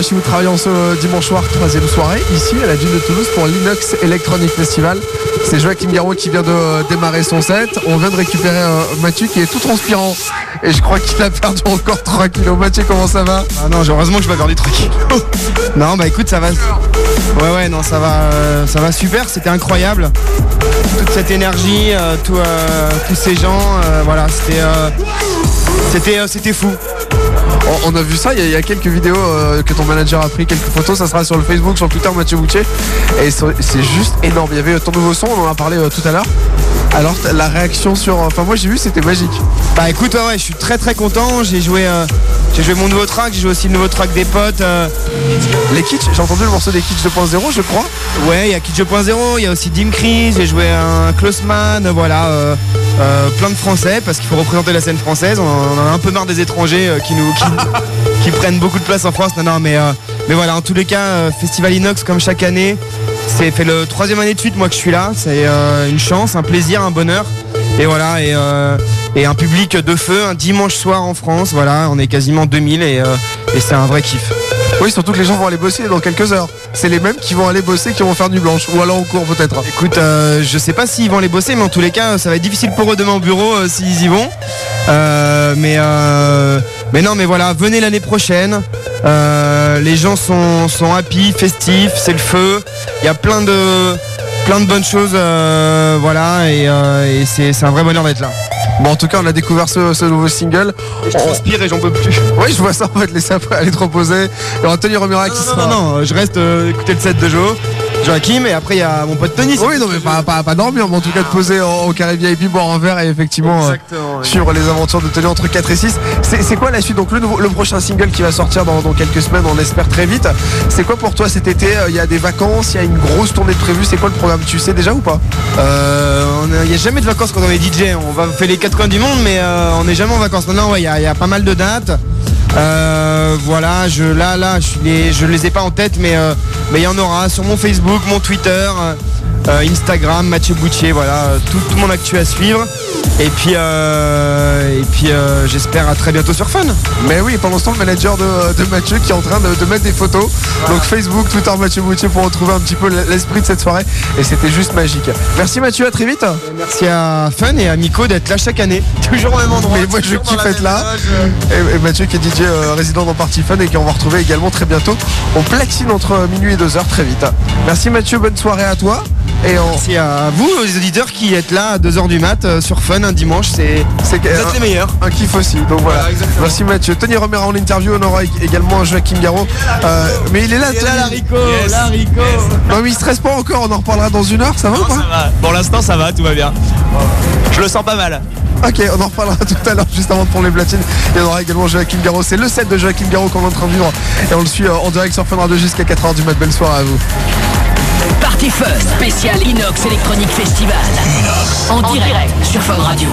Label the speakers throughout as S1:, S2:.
S1: courage si vous travaillez en ce dimanche soir, troisième soirée, ici à la Dune de Toulouse pour l'Inox Electronic Festival. C'est Joachim Garraud qui vient de euh, démarrer son set. On vient de récupérer euh, Mathieu qui est tout transpirant et je crois qu'il a perdu encore 3 kilos. Mathieu, comment ça va?
S2: Ah non, heureusement que je vais perdu 3 kilos. non, bah écoute, ça va. Ouais, ouais, non, ça va, euh, ça va super. C'était incroyable. Toute cette énergie, tout, euh, tous ces gens, euh, voilà, c'était, euh, c'était, euh, c'était fou.
S1: On, on a vu ça, il y, a- il y a quelques vidéos euh, que ton manager a pris, quelques photos, ça sera sur le Facebook, sur le Twitter Mathieu Boutier. Et c'est juste énorme. Il y avait ton nouveau son, on en a parlé euh, tout à l'heure. Alors la réaction sur... Enfin moi j'ai vu, c'était magique.
S2: Bah écoute, ouais, ouais, je suis très très content. J'ai joué, euh, j'ai joué mon nouveau track, j'ai joué aussi le nouveau track des potes. euh,
S1: Les Kitsch, j'ai entendu le morceau des Kitsch 2.0 je crois.
S2: Ouais, il y a Kid 2.0, il y a aussi Dim Chris, j'ai joué un Closeman, voilà, euh, euh, plein de Français parce qu'il faut représenter la scène française. On, en a un peu marre des étrangers euh, qui nous qui, qui prennent beaucoup de place en France. Non, non, mais euh, mais voilà, en tous les cas, Festival Inox comme chaque année, c'est fait le troisième année de suite moi que je suis là. C'est une chance, un plaisir, un bonheur. Et voilà, et, et un public de feu, un dimanche soir en France. Voilà, on est quasiment 2000 et, euh, et c'est un vrai kiff.
S1: Oui, surtout que les gens vont aller bosser dans quelques heures. C'est les mêmes qui vont aller bosser, qui vont faire nuit blanche. Ou alors au cours peut-être.
S2: Écoute, euh, je sais pas s'ils vont les bosser, mais en tous les cas, ça va être difficile pour eux demain au bureau euh, s'ils y vont. Euh, mais, euh, mais non, mais voilà, venez l'année prochaine. Les gens sont, sont happy, festifs, c'est le feu. Il y a plein de, plein de bonnes choses, voilà, et, et c'est un vrai bonheur d'être là.
S1: Bon en tout cas on a découvert ce, ce nouveau single.
S2: Je transpire et j'en peux plus.
S1: Oui je vois ça, on va te laisser aller te reposer. Il y aura Anthony Romera qui
S2: Non,
S1: sera.
S2: non, non, je reste euh, écouter le set de Joe, Joachim, et après il y a mon pote Tony.
S1: Oui non mais pas, pas, pas dormir, mais en tout cas de poser au, au carré VIP, boire un verre et effectivement euh,
S2: oui.
S1: suivre les aventures de Tony entre 4 et 6. C'est quoi la suite? Donc le, nouveau- le prochain single qui va sortir dans, dans quelques semaines, on espère très vite. C'est quoi pour toi cet été? Euh, Il y a des vacances, il y a une grosse tournée de prévue. C'est quoi le programme? Tu sais déjà ou pas?
S2: Euh, Il n'y a jamais de vacances quand on est DJ. On va faire les quatre coins du monde, mais euh, on n'est jamais en vacances. Non, non, ouais, il y, a- il y a pas mal de dates. Euh, voilà, je là, là, je les, je les ai pas en tête, mais euh, mais il y en aura sur mon Facebook, mon Twitter, Instagram, Mathieu Boutier. Voilà, euh, tout, tout mon actu à suivre. Et puis euh, et puis euh, j'espère à très bientôt sur Fun.
S1: Mais oui, pendant ce temps, le manager de, de Mathieu qui est en train de, de mettre des photos. Donc Facebook, Twitter, Mathieu Boutier pour retrouver un petit peu l'esprit de cette soirée. Et c'était juste magique. Merci Mathieu, à très vite.
S2: Merci à Fun et à Miko d'être là chaque année, toujours au même endroit.
S1: Mais moi je kiffe être là. Et, et Mathieu qui est DJ euh, résident dans Party Fun et qu'on va retrouver également très bientôt. On platine entre minuit et 2h très vite. Merci Mathieu, bonne soirée à toi. Et on...
S2: Merci à vous, aux auditeurs qui êtes là à 2h du mat euh, sur Fun un dimanche. C'est
S1: C'est
S2: vous êtes les meilleurs.
S1: un kiff aussi. Donc voilà. Merci Mathieu. Tony Romera en interview. On aura également Joachim Garraud. Euh, mais il est là,
S2: Et là,
S1: Tony.
S2: Larico, Larico.
S1: Non mais il stresse pas encore. On en reparlera dans une heure. Ça va ou pas
S3: Pour l'instant, ça va, tout va bien. Je le sens pas mal.
S1: Ok, on en reparlera tout à l'heure, juste avant de prendre les platines. Il y en aura également Joachim Garraud. C'est le set de Joachim Garraud qu'on est en train de vivre. Et on le suit euh, en direct sur Fun Radio jusqu'à 4h du mat. Belle soirée à vous.
S4: Party Fun, spécial Inox Electronic Festival. En direct sur Fun Radio.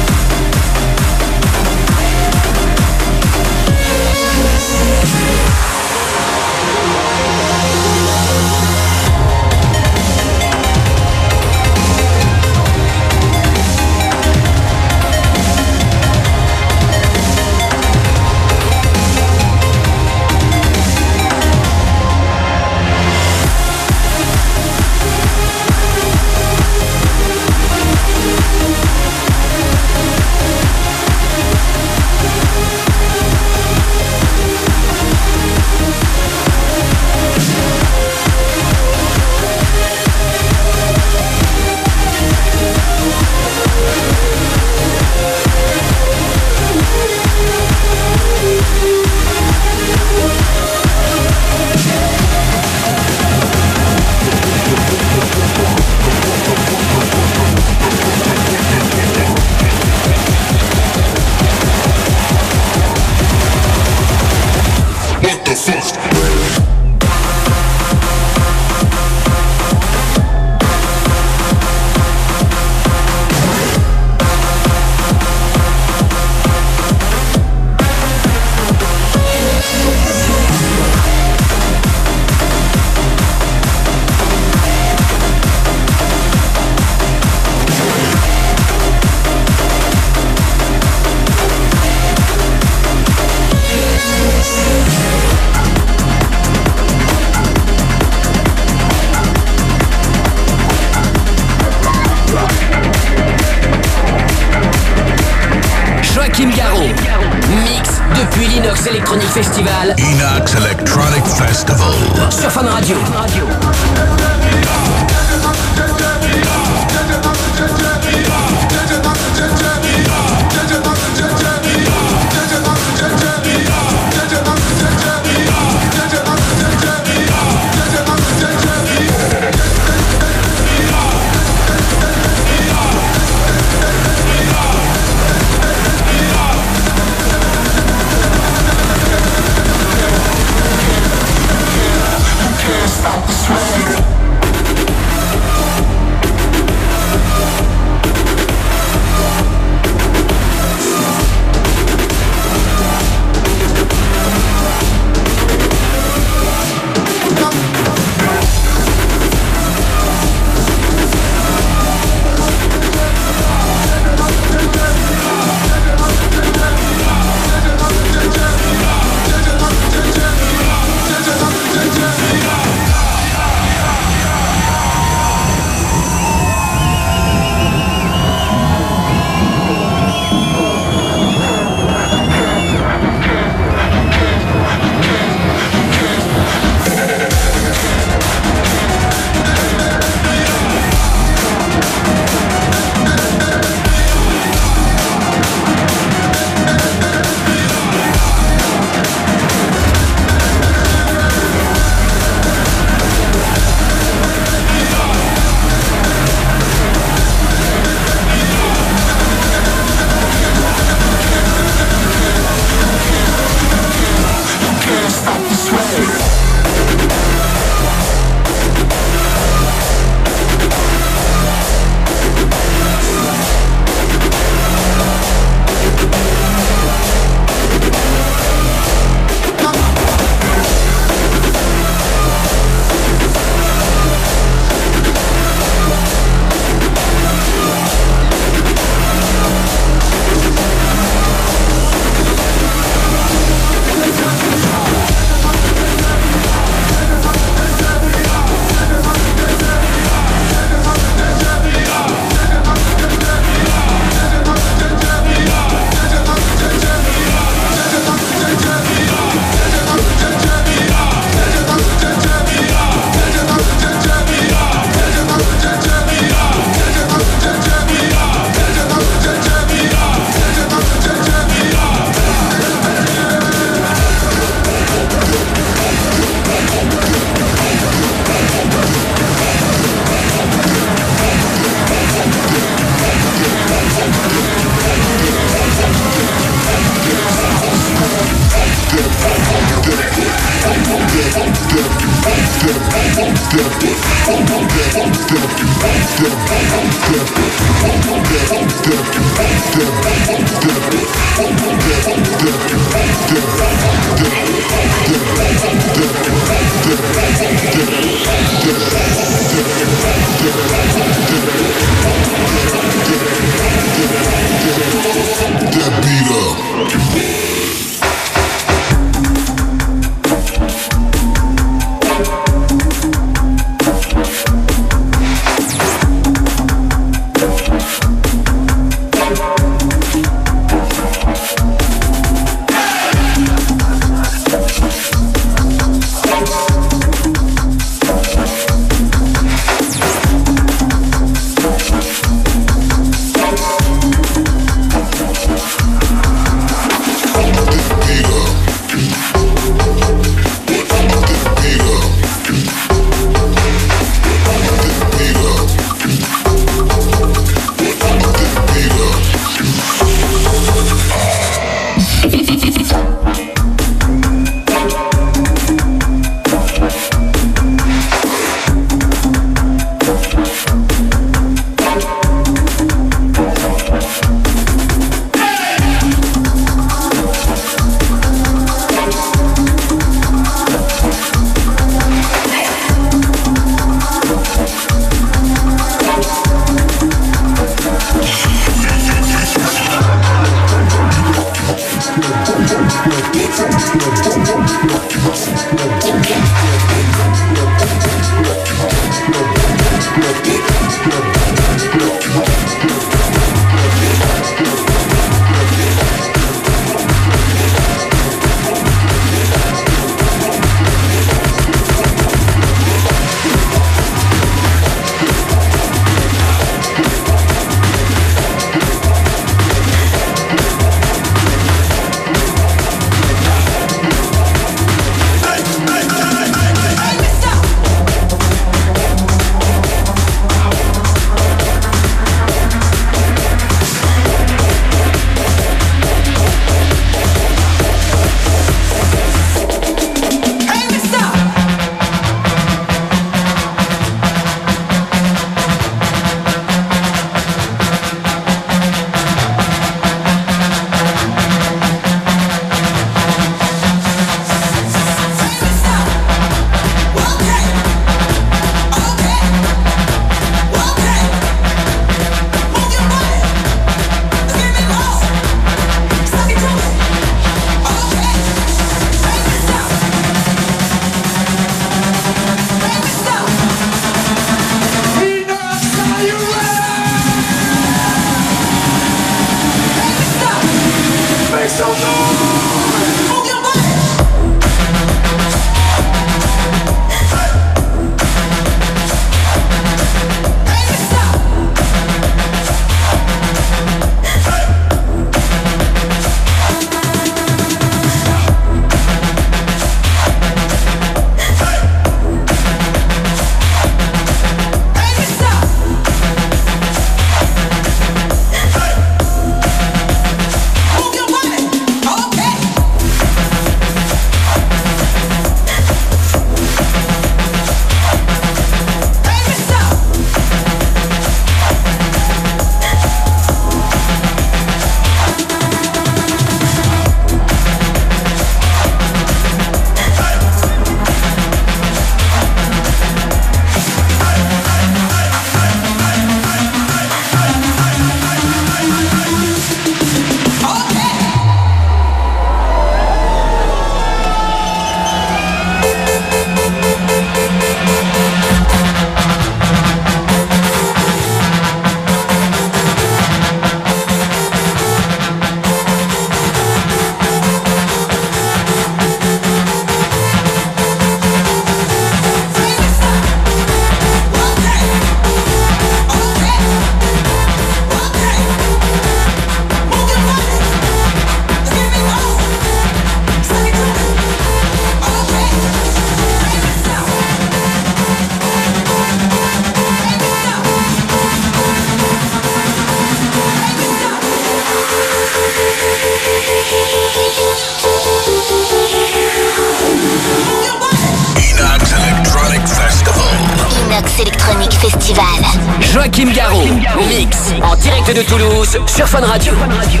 S4: Sur Fun Radio.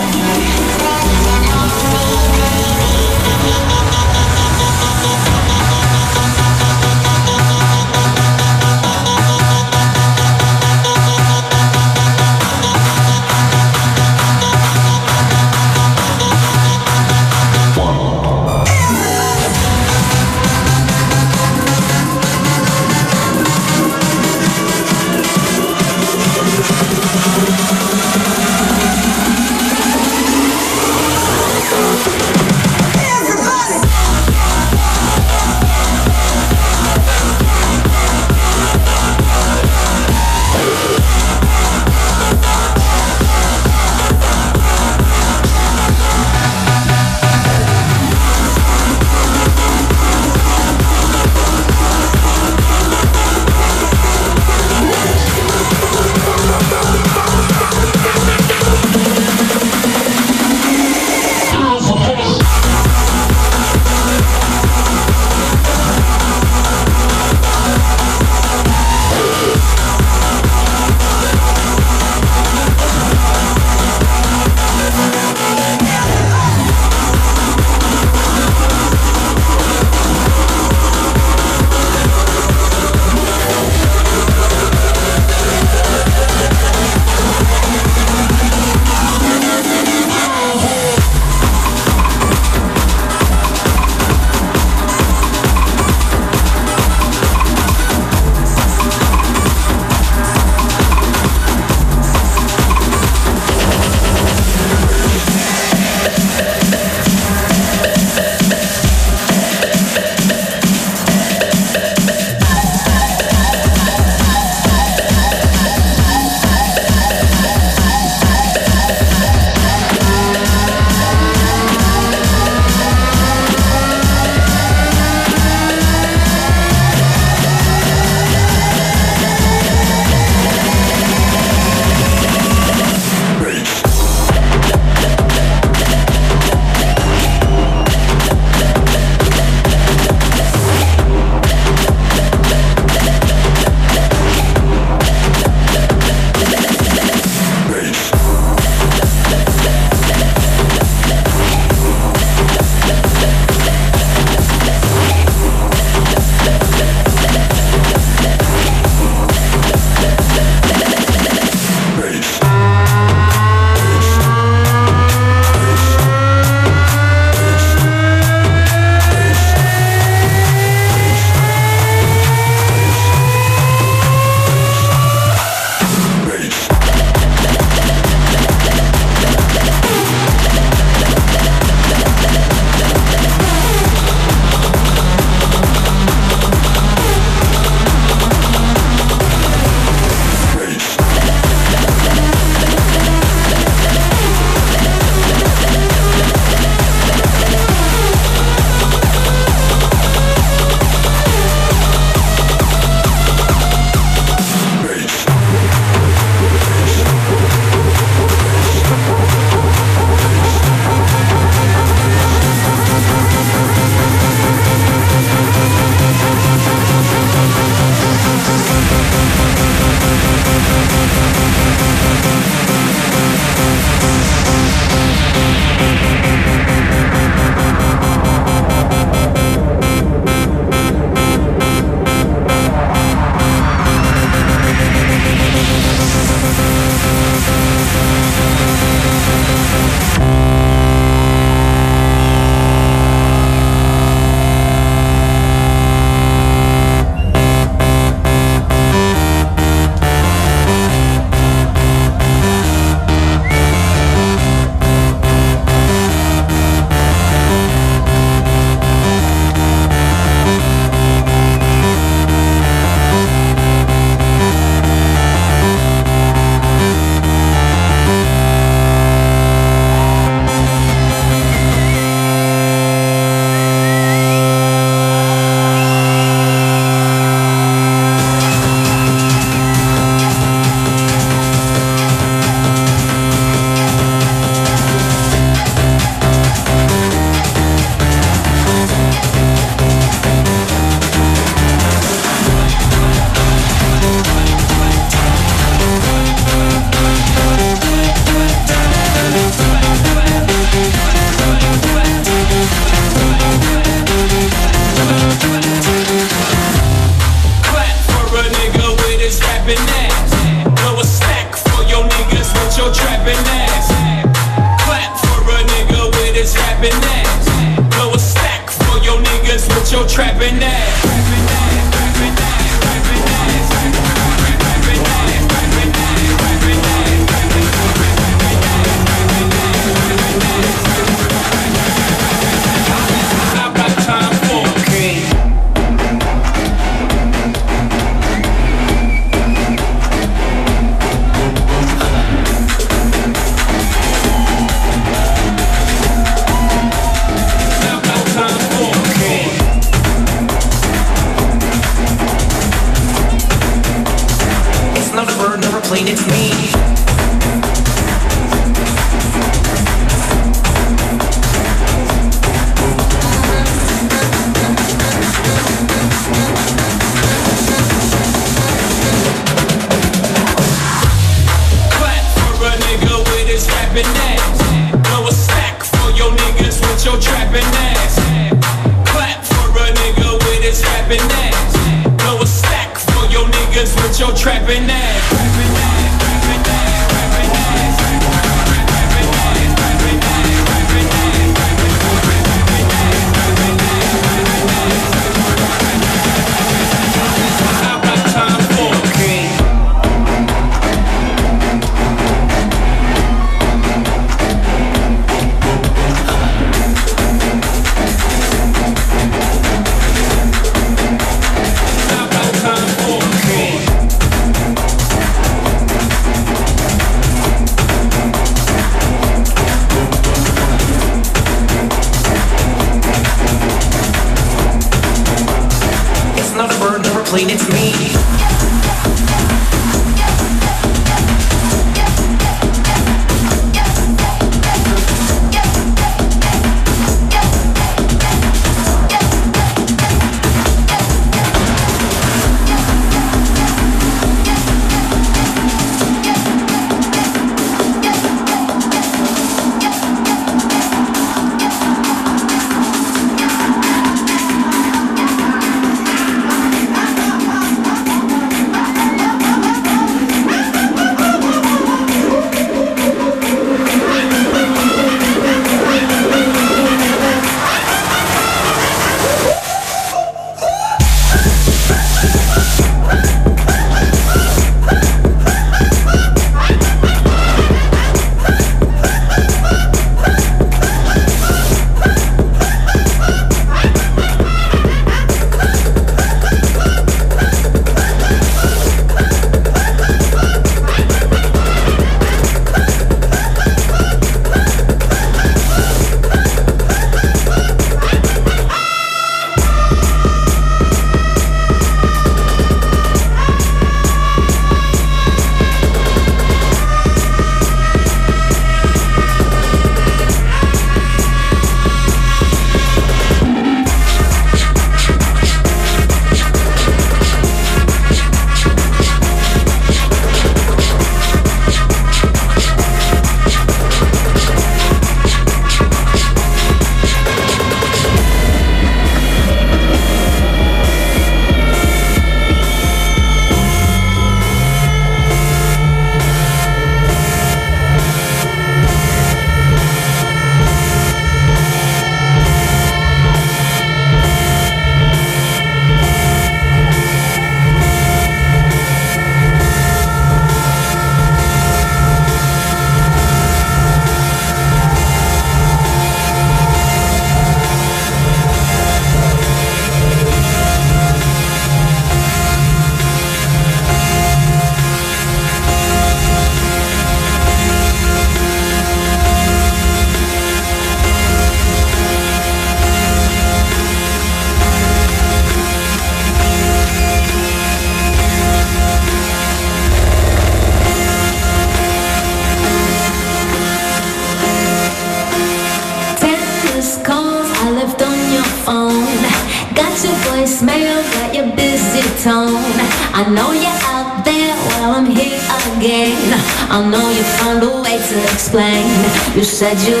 S5: said you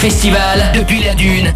S4: Festival depuis la Dune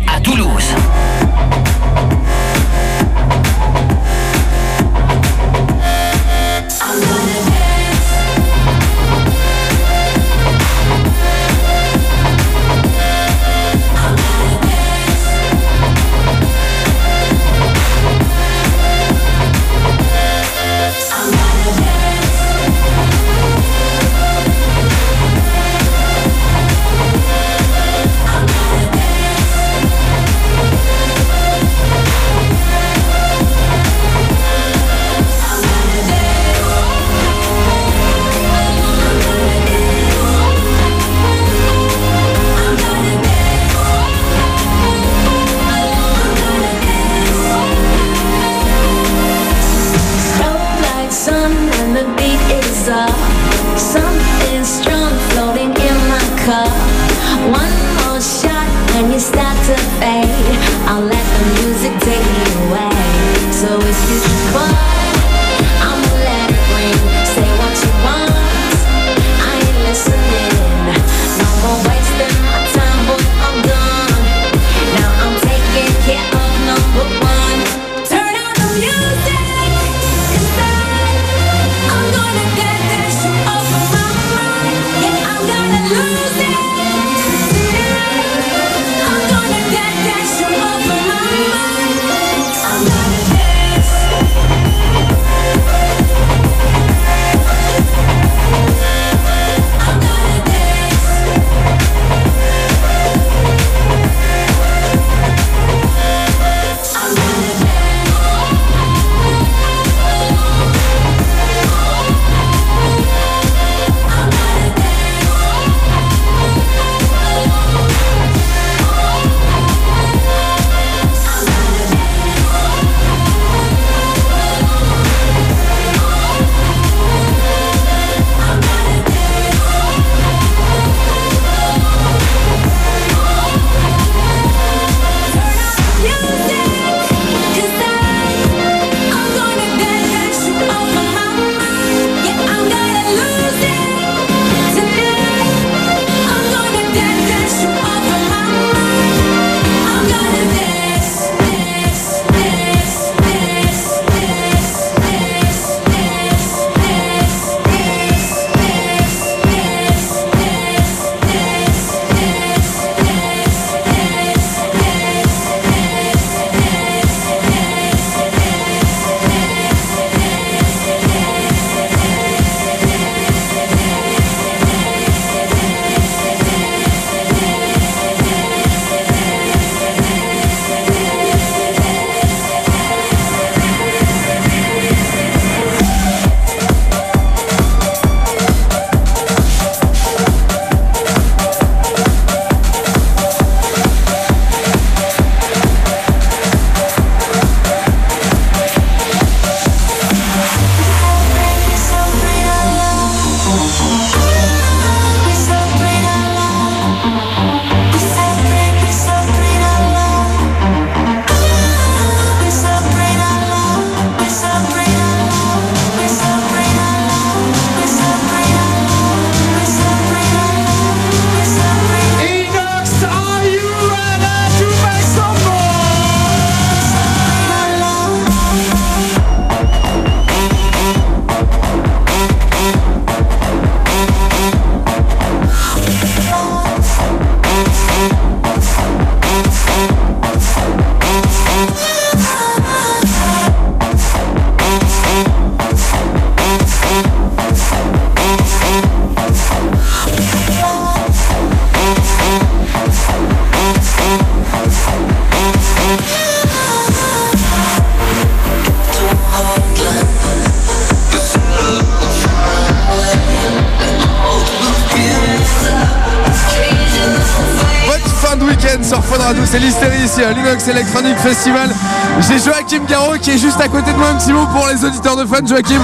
S1: J'ai Joachim Garraud qui est juste à côté de moi, un petit mot pour les auditeurs de Fun, Joachim.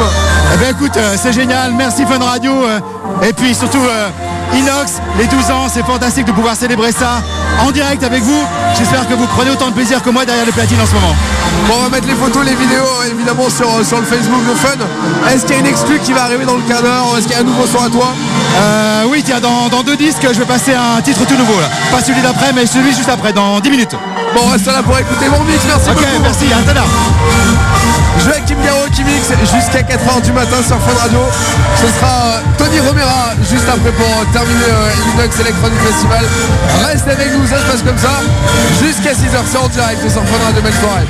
S6: Eh bien écoute, euh, c'est génial, merci Fun Radio. euh, et puis surtout euh, Inox, les 12 ans, c'est fantastique de pouvoir célébrer ça en direct avec vous. J'espère que vous prenez autant de plaisir que moi derrière les platines en ce moment.
S1: Bon, on va mettre les photos, les vidéos évidemment sur, sur le Facebook de Fun. Est-ce qu'il y a une exclue qui va arriver dans le quart d'heure? Est-ce qu'il y a un nouveau son à toi?
S6: Euh, oui, tiens, dans, dans deux disques, je vais passer un titre tout nouveau. Là. Pas celui d'après, mais celui juste après, dans 10 minutes.
S1: Bon, on reste là pour écouter mon mix, merci
S6: Ok,
S1: beaucoup.
S6: merci, à tout à l'heure.
S1: Joachim Garraud qui mixe jusqu'à 4h du matin sur Fun Radio. Ce sera euh, Tony Romera juste après pour euh, terminer euh, l'Inox Electronic Festival. Reste avec nous, ça se passe comme ça. Jusqu'à 6h, c'est en direct sur Fun Radio, belle soirée.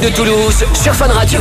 S7: de Toulouse
S4: sur Fun Radio.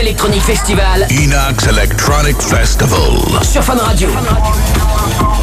S7: Electronic Festival.
S8: Enox Electronic Festival.
S7: Sur Fun Radio.
S9: Fun
S4: Radio.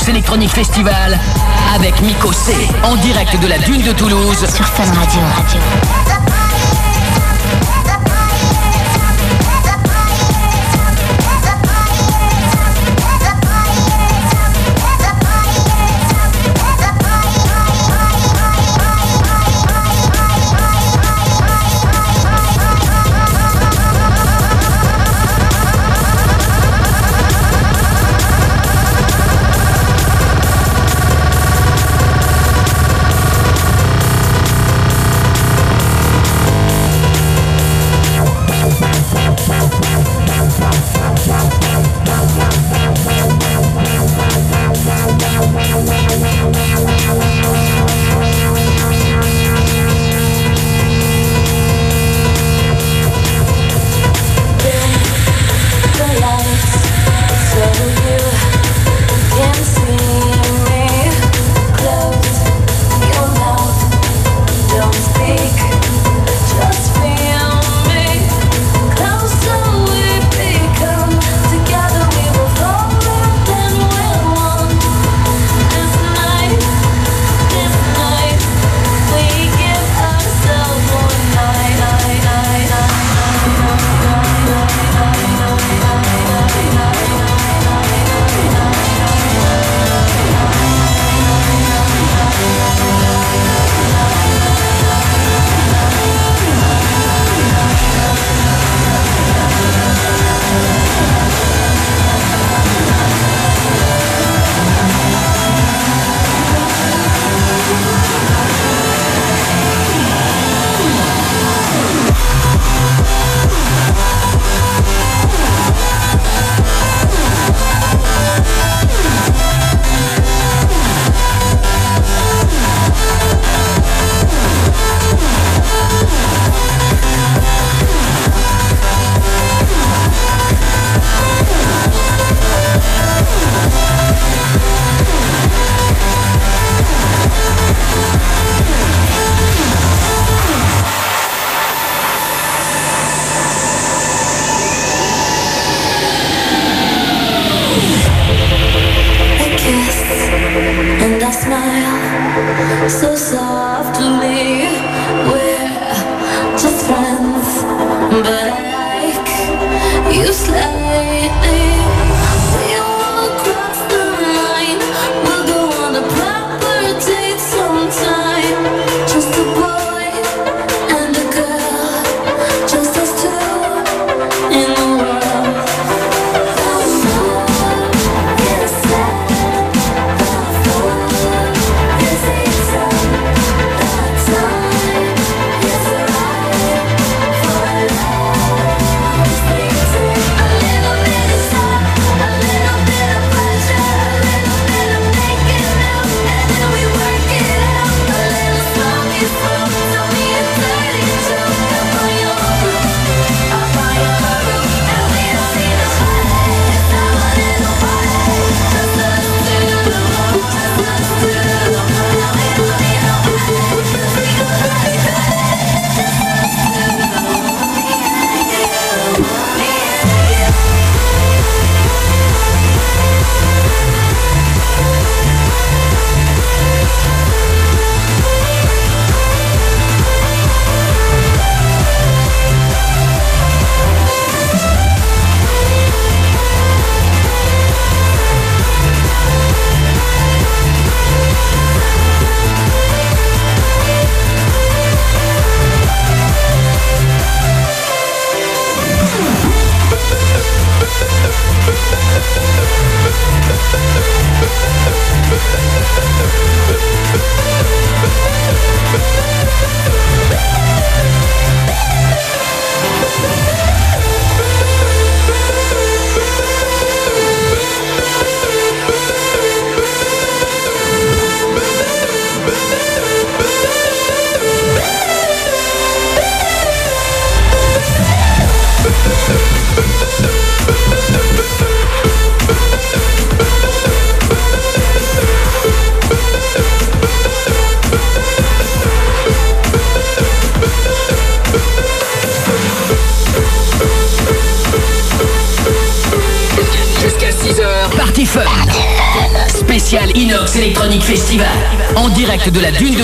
S4: Box Electronic Festival avec Miko C. En direct de la Dune de Toulouse.
S5: Sur Fun Radio.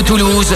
S4: Toulouse.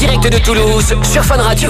S4: direct de Toulouse sur Fun Radio.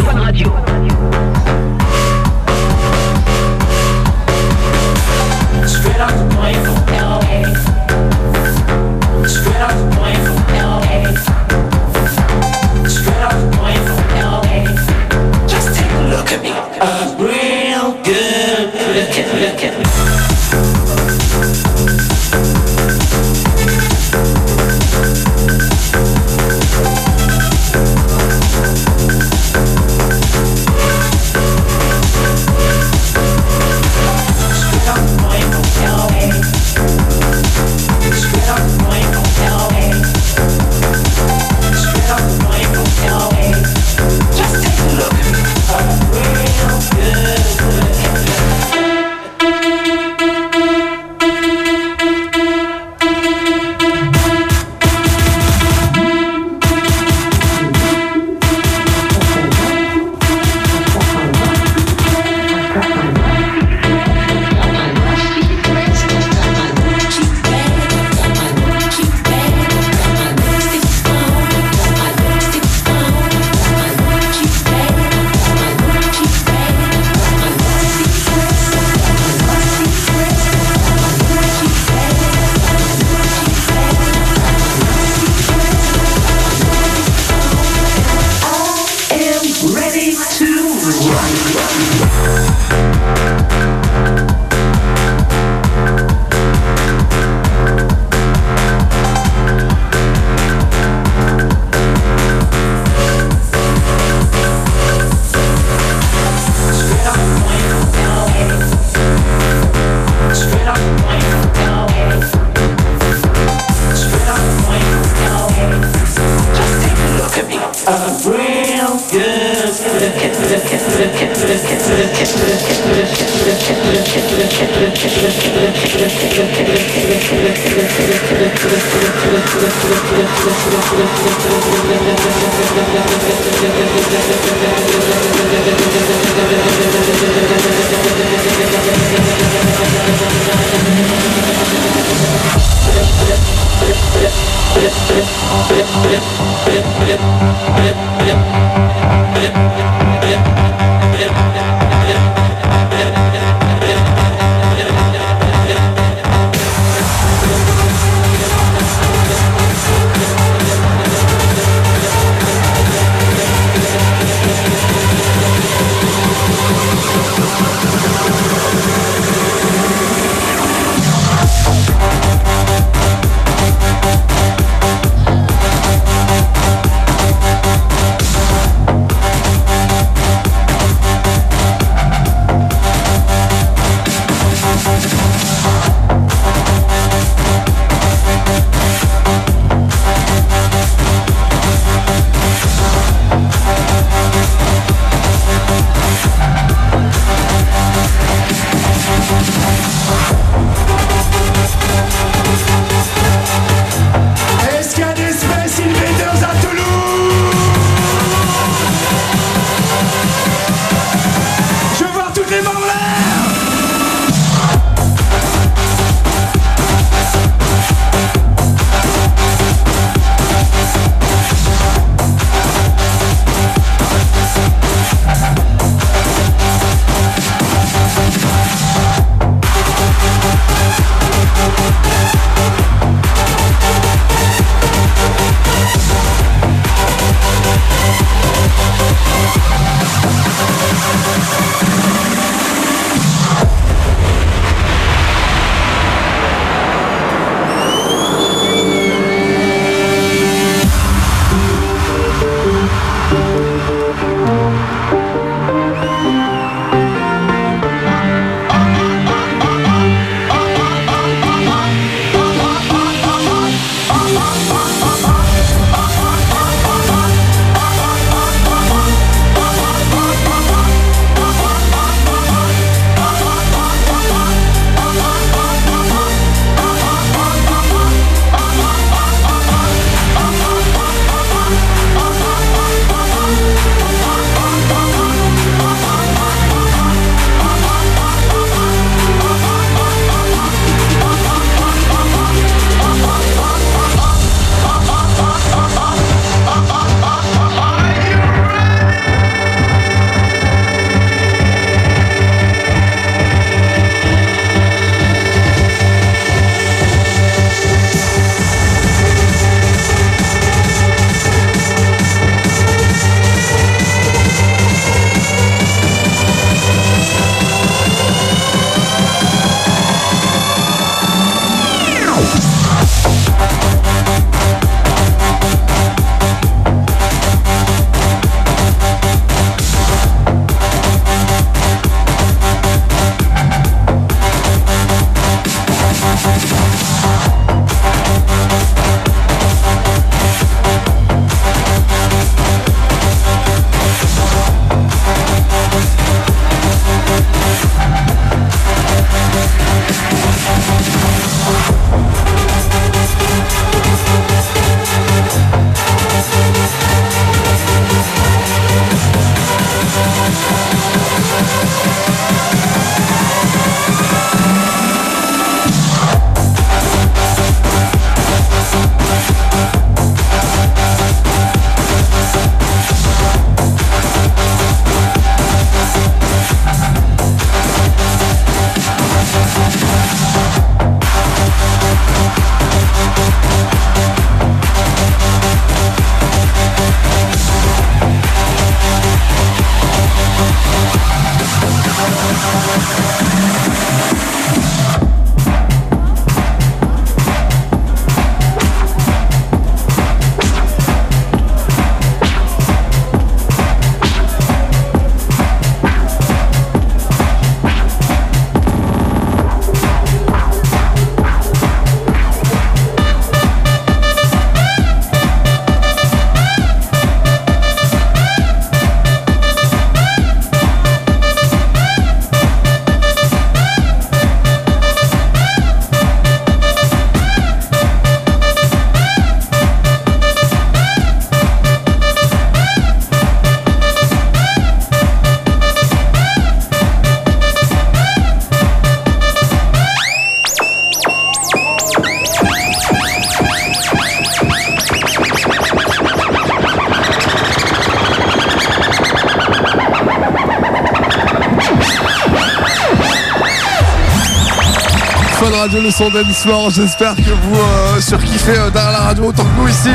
S1: Radio, le son. J'espère que vous euh, surkiffez euh, derrière la radio autant que nous ici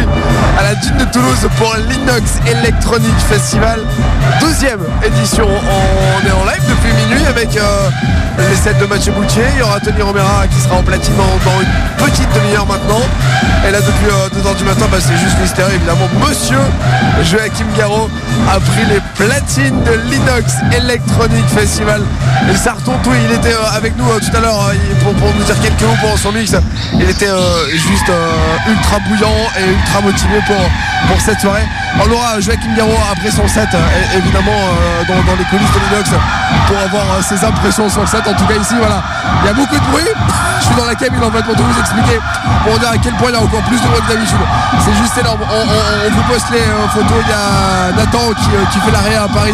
S1: à la dune de Toulouse pour l'Inox Electronic Festival. Deuxième édition. On est en live depuis minuit avec euh, les sets de Mathieu Boutier. Il y aura Tony Romera qui sera en platine dans, une petite demi-heure maintenant. Et là, depuis 2h du matin, bah, c'est juste mystère. Évidemment, monsieur Joachim Garraud a pris les platines de l'Inox Electronic Festival. Et ça tout. Il était euh, avec nous euh, tout à l'heure euh, pour, nous dire quelques mots pour son mix. Il était euh, juste euh, ultra bouillant et ultra motivé pour, pour cette soirée. On aura Joachim Garraud après son set, euh, évidemment euh, dans, les coulisses de l'Inox pour avoir euh, ses impressions sur le set. En tout cas ici, voilà, il y a beaucoup de bruit. Je suis dans la cabine en fait pour tout vous expliquer, pour dire à quel point il y a encore plus de bruit que d'habitude. C'est juste énorme. On, on- vous poste les euh, photos. Il y a Nathan qui, qui fait l'arrêt à Paris.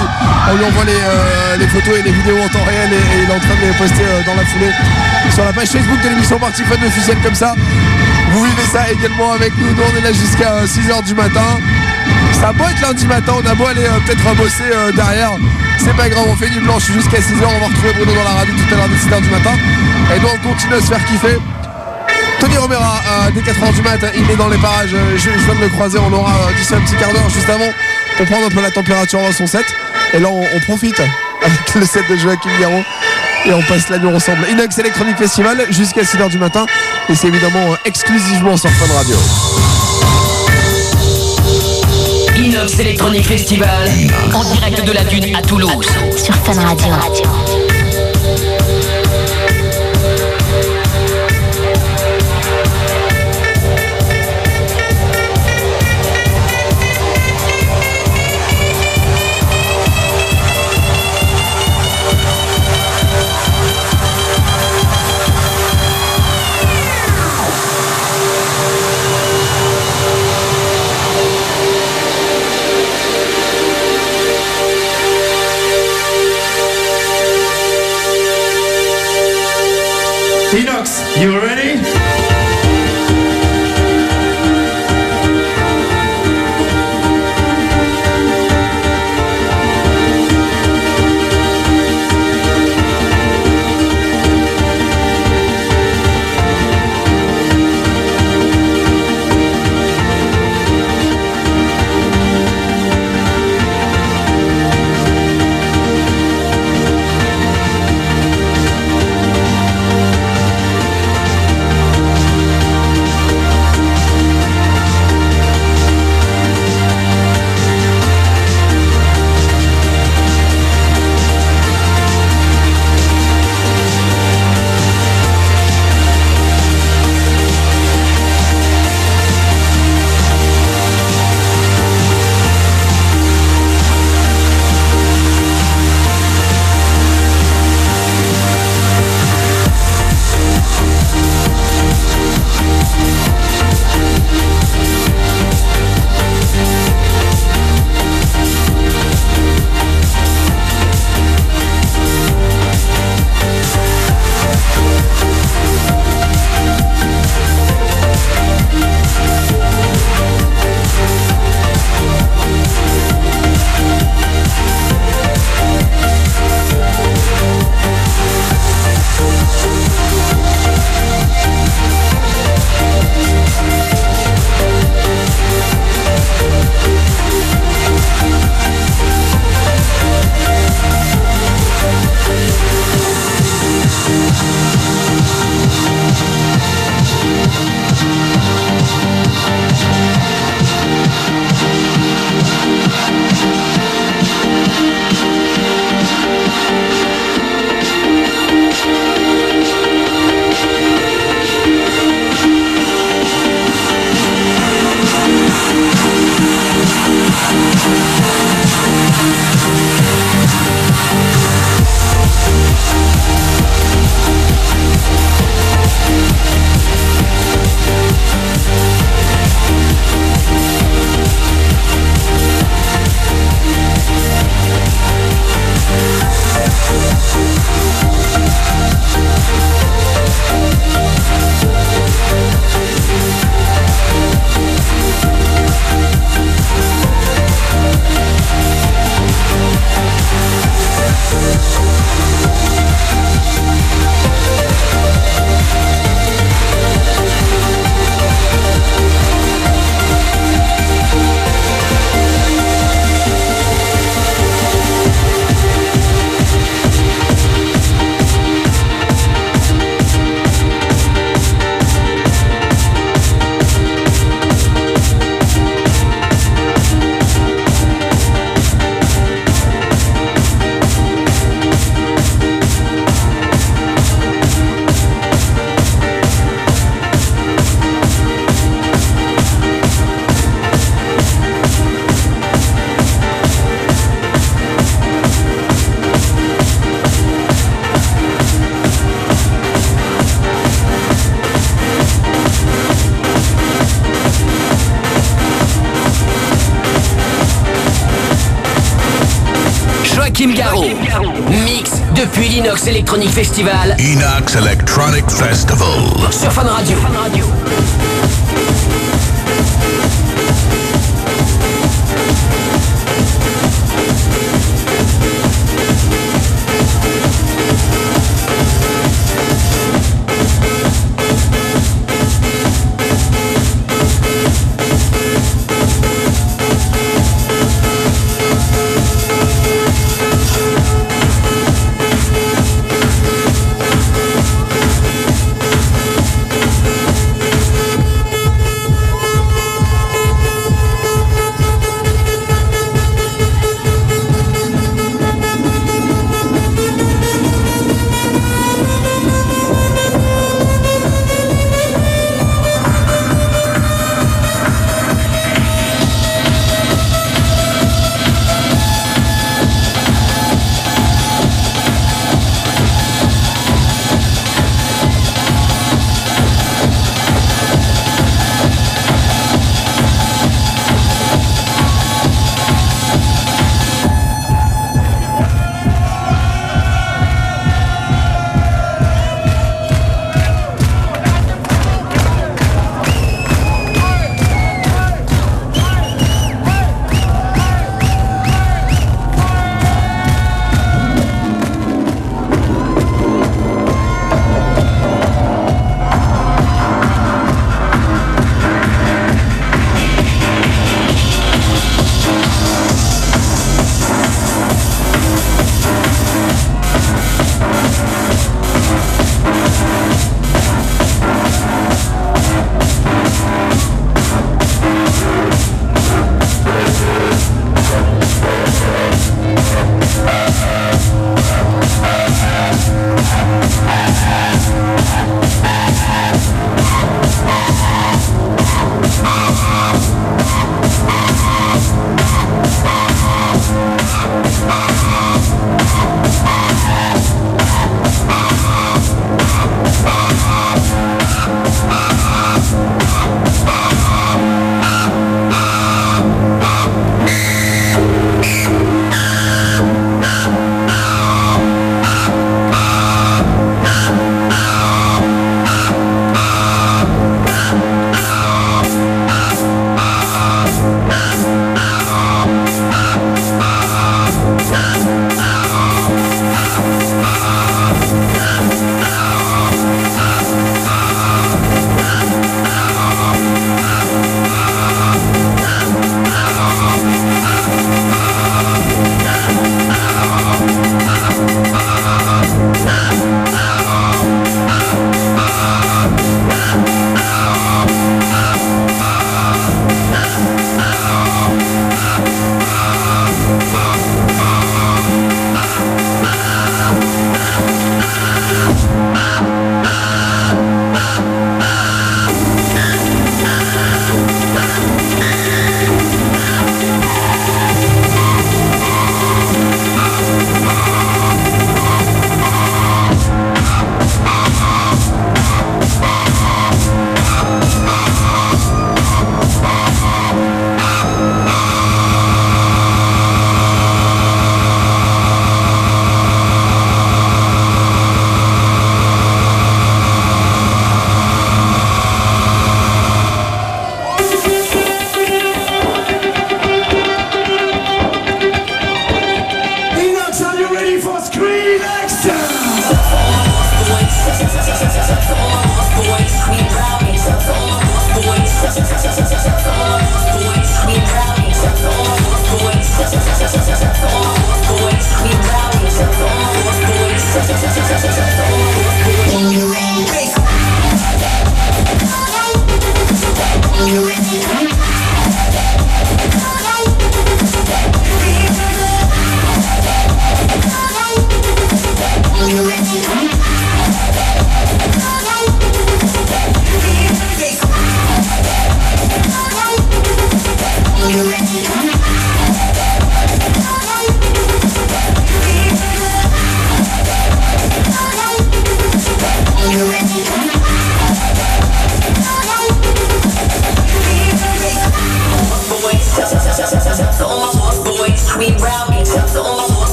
S1: On lui envoie les, photos et les vidéos en temps réel et, il est en train de les poster dans la foulée sur la page Facebook de l'émission Party Fun officielle comme ça. Vous vivez ça également avec nous. Nous on est là jusqu'à 6h du matin. Ça a être lundi matin, on a beau aller euh, peut-être bosser euh, derrière. C'est pas grave, on fait du blanche jusqu'à 6h. On va retrouver Bruno dans la radio tout à l'heure dès 6h du matin. Et nous on continue à se faire kiffer. Tony Romera, dès 4h du matin, il est dans les parages. Euh, Je, je viens de le croiser. On aura euh, d'ici un petit quart d'heure juste avant pour prendre un peu la température dans son set. Et là, on, profite avec le set de Joachim Garraud. Et on passe la nuit ensemble. Inox Electronic Festival jusqu'à 6h du matin. Et c'est évidemment exclusivement sur Fun Radio.
S4: Inox Electronic Festival, en direct de la Dune à Toulouse.
S5: Sur Fun Radio.
S6: You ready?
S4: Electronic Festival
S8: Inox Electronic Festival.
S4: sur Fun Radio. Inox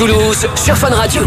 S10: Toulouse sur Fun Radio.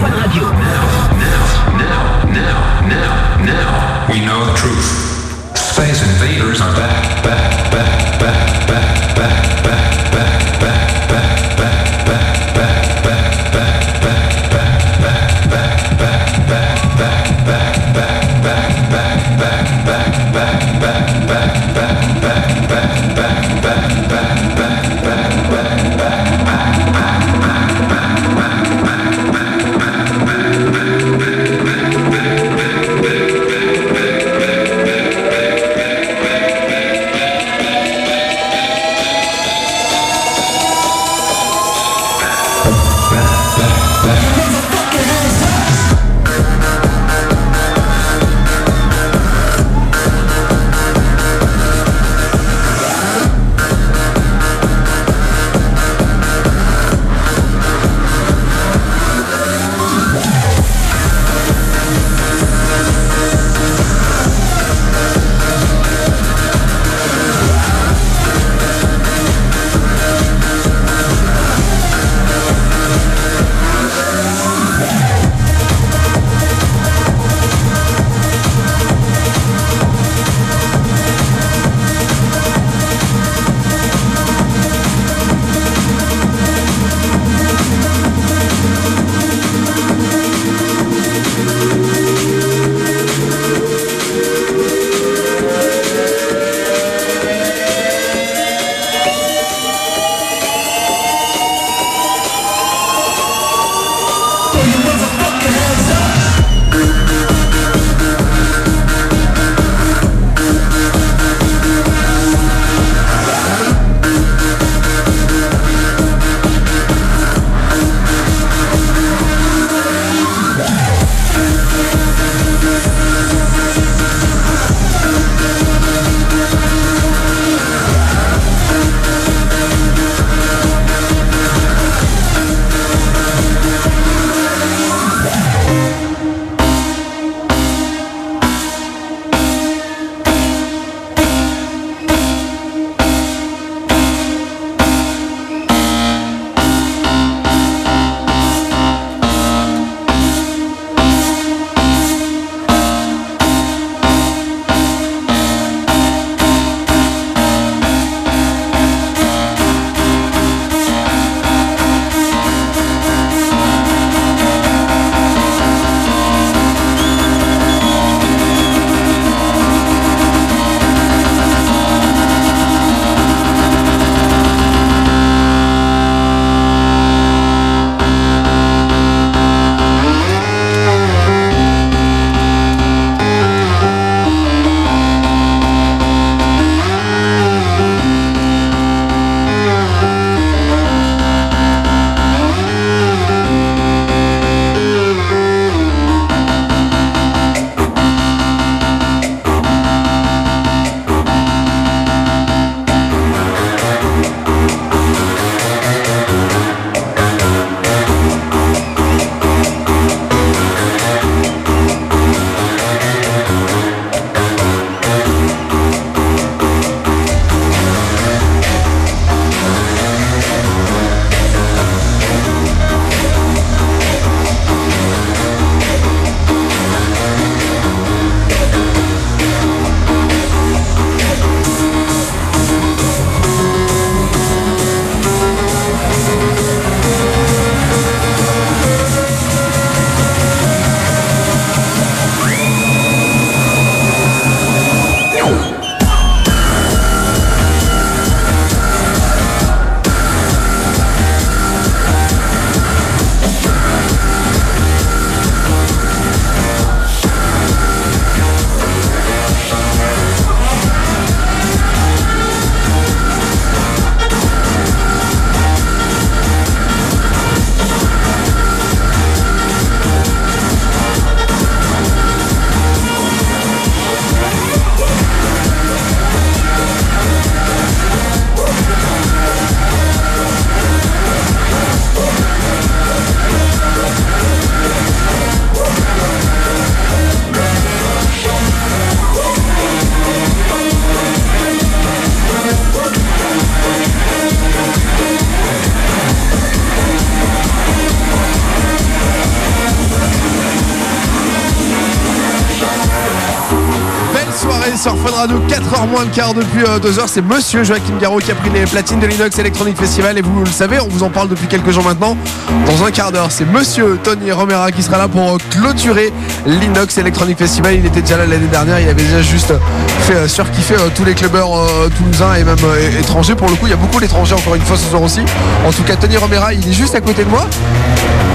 S1: Radio, 4h moins le quart depuis 2h. C'est monsieur Joachim Garraud qui a pris les platines de l'Inox Electronic Festival. Et vous le savez, on vous en parle depuis quelques jours maintenant. Dans un quart d'heure, c'est monsieur Tony Romera qui sera là pour euh, clôturer l'Inox Electronic Festival. Il était déjà là l'année dernière. Il avait déjà juste fait euh, surkiffer euh, tous les clubbers euh, toulousains et même euh, étrangers. Pour le coup, il y a beaucoup d'étrangers encore une fois ce soir aussi. En tout cas, Tony Romera, il est juste à côté de moi.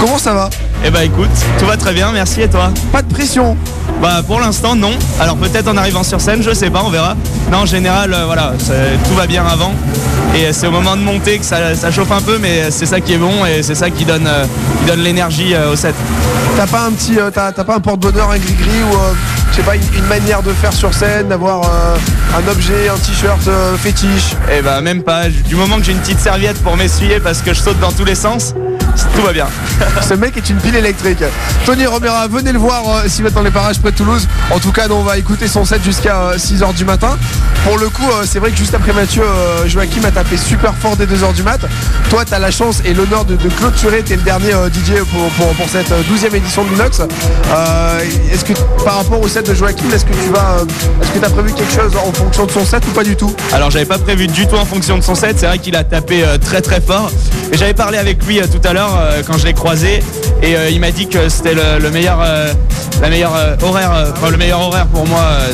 S1: Comment ça va?
S3: Eh bah écoute, tout va très bien, merci et toi?
S1: Pas de pression
S3: Bah pour l'instant non. Alors peut-être en arrivant sur scène, je sais pas, on verra. Non en général, euh, voilà, tout va bien avant. Et euh, c'est au moment de monter que ça, ça chauffe un peu, mais c'est ça qui est bon et c'est ça qui donne, euh, qui donne l'énergie euh, au set.
S1: T'as pas un petit, euh, t'as pas un porte-bonheur, un gris-gris ou euh, je sais pas une, une manière de faire sur scène, d'avoir euh, un objet, un t-shirt euh, fétiche?
S3: Et bah même pas. Du moment que j'ai une petite serviette pour m'essuyer parce que je saute dans tous les sens, tout va bien.
S1: Ce mec est une pile électrique. Tony Romera, venez le voir euh, s'il va dans les parages près de Toulouse. En tout cas, nous, on va écouter son set jusqu'à 6h du matin. Pour le coup, euh, c'est vrai que juste après Mathieu, euh, Joachim a tapé super fort dès 2h du mat. Toi, tu as la chance et l'honneur de, de clôturer. Tu es le dernier euh, DJ pour, pour, pour cette euh, 12e édition de Linux. Euh, est-ce que par rapport au set de Joachim, est-ce que tu vas, euh, est-ce que tu as prévu quelque chose en fonction de son set ou pas du tout?
S3: Alors j'avais pas prévu du tout en fonction de son set, c'est vrai qu'il a tapé euh, très très fort. Et j'avais parlé avec lui euh, tout à l'heure euh, quand je l'ai croisé et euh, il m'a dit que c'était le, le meilleur, euh, la meilleure horaire, enfin, le meilleur horaire pour moi. euh,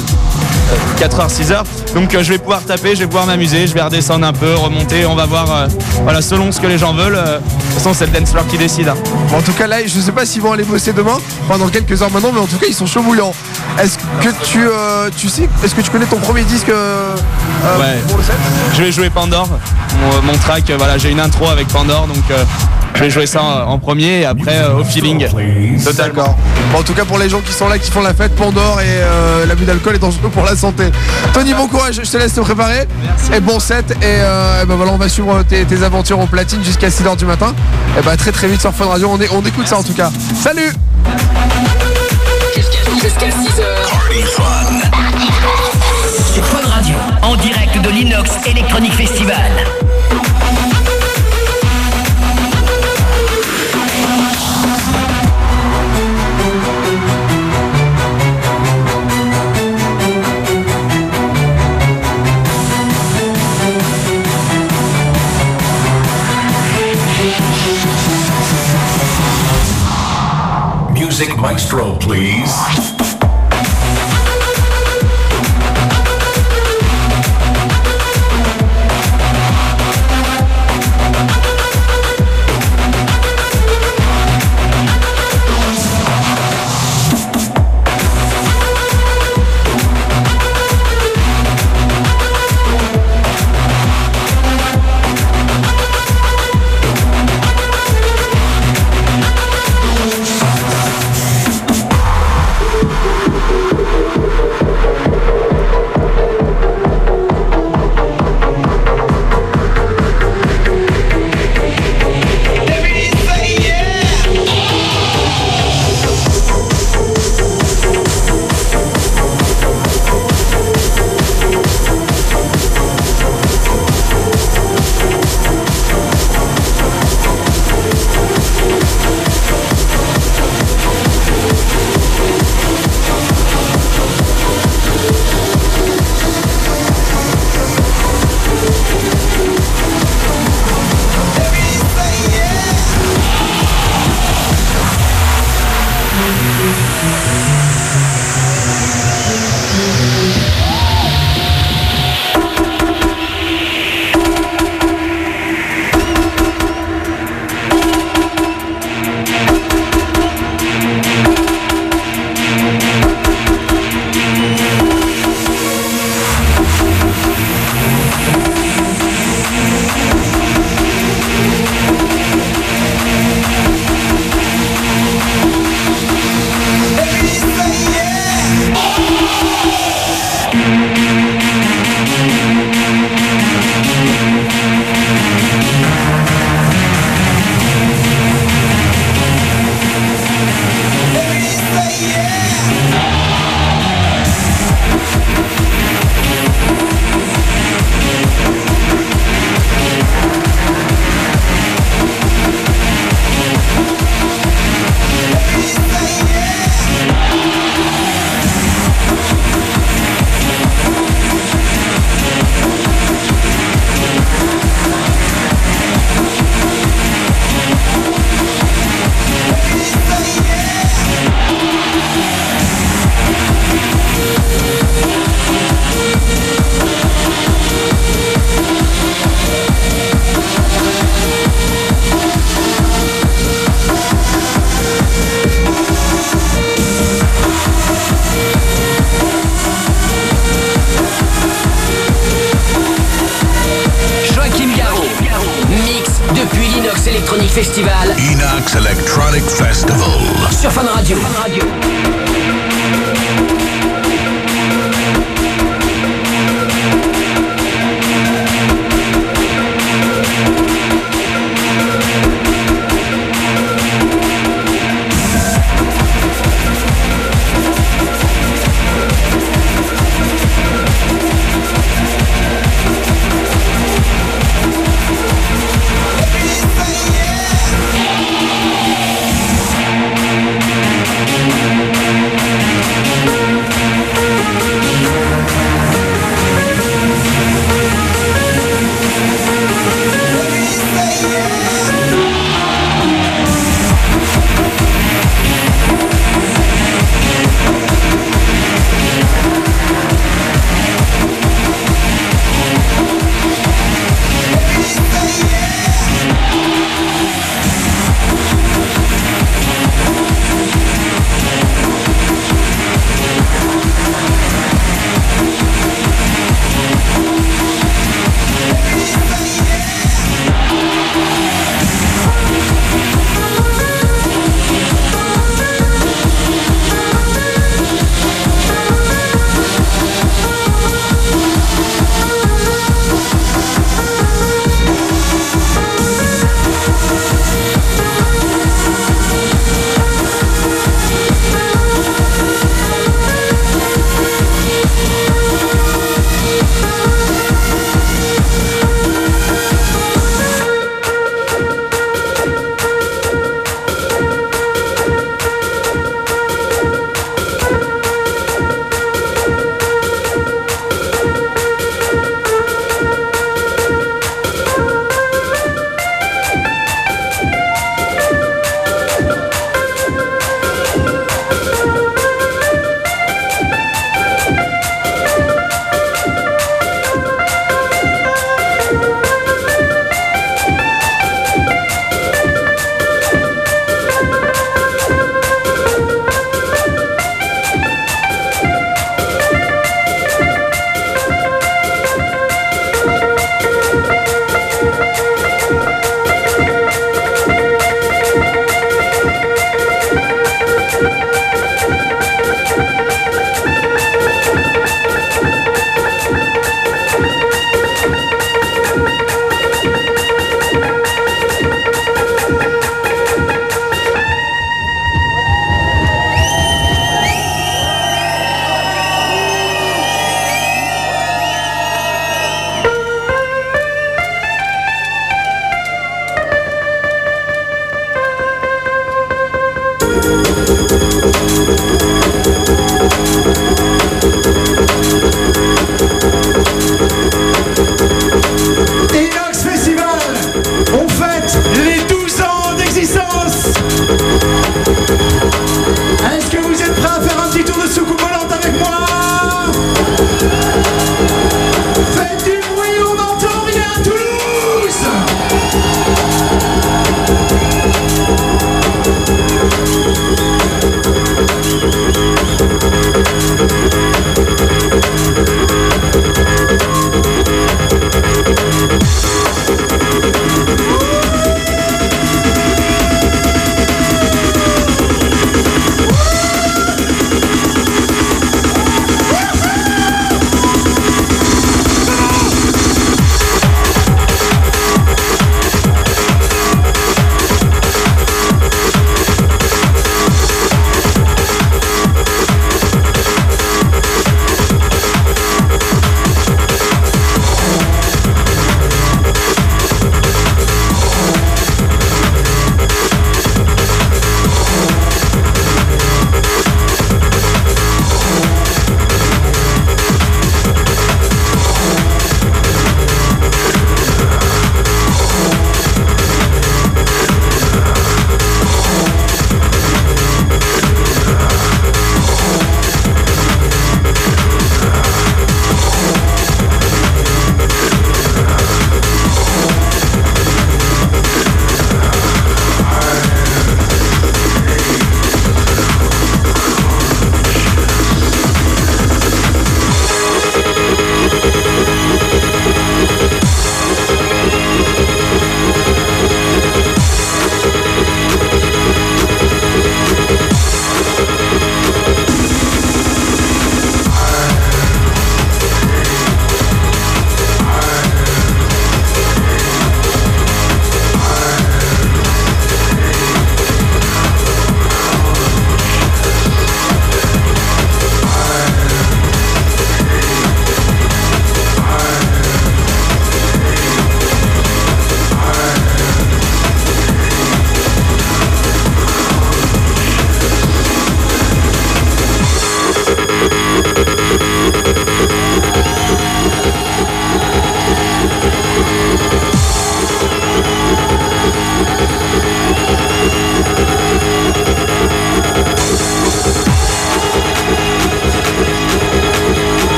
S3: 4h, 6h. Donc euh, je vais pouvoir taper, je vais pouvoir m'amuser, je vais redescendre un peu, remonter, on va voir euh, voilà, selon ce que les gens veulent. euh, de toute façon c'est le dance floor qui décide. hein.
S1: Bon, en tout cas là, je sais pas s'ils vont aller bosser demain, enfin dans quelques heures maintenant, mais en tout cas ils sont chauds bouillants. Est-ce que tu, tu sais, est-ce que tu connais ton premier disque
S3: Ouais.
S1: pour le set?
S3: Je vais jouer Pandore, mon, mon track, voilà, j'ai une intro avec Pandore, donc je vais jouer ça en premier et après euh, au feeling. Totalement.
S1: Bon, en tout cas pour les gens qui sont là, qui font la fête, Pandore et euh, l'abus d'alcool est dangereux pour la santé. Tony, bon courage, je te laisse te préparer. Et bon set, et, euh, et ben voilà, on va suivre tes, tes aventures au platine jusqu'à 6h du matin. Et bah très très vite sur Fun Radio, on, est, on écoute ça en tout cas. Salut
S4: Jusqu'à 6h. Sur Fun Radio, en direct de l'Inox Electronic Festival.
S10: Music Maestro, please.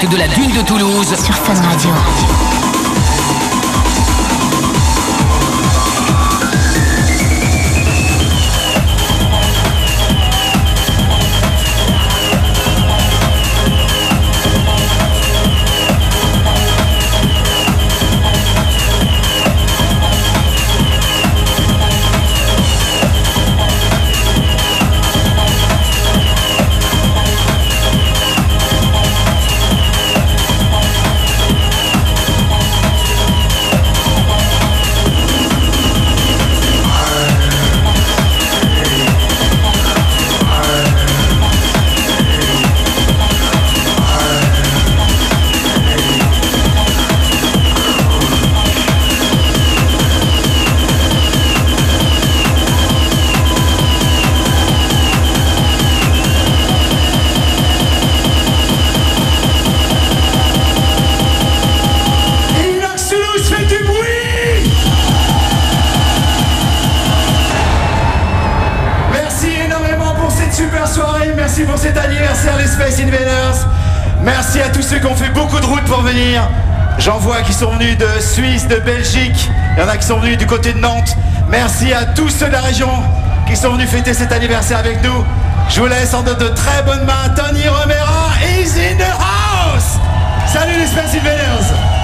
S4: Direct de la De
S6: Belgique, il y en a qui sont venus du côté de Nantes. Merci à tous ceux de la région qui sont venus fêter cet anniversaire avec nous. Je vous laisse en de, très bonnes mains. Tony Romera is in the house Salut les Space Invaders